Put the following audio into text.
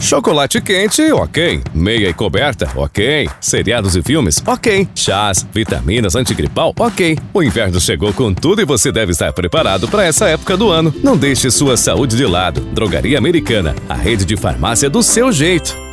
Chocolate quente, ok. Meia e coberta, ok. Seriados e filmes, ok. Chás, vitaminas, antigripal, ok. O inverno chegou com tudo e você deve estar preparado para essa época do ano. Não deixe sua saúde de lado. Drogaria Americana, a rede de farmácia do seu jeito.